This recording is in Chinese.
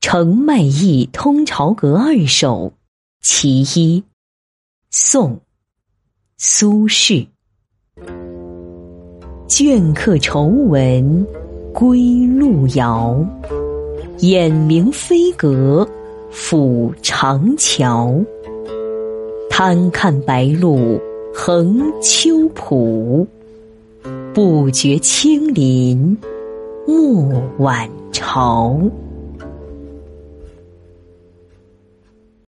程麦意通朝阁二首其一，宋·苏轼。倦客愁闻归路遥，眼明飞阁抚长桥。贪看白露横秋浦，不觉青林暮晚潮。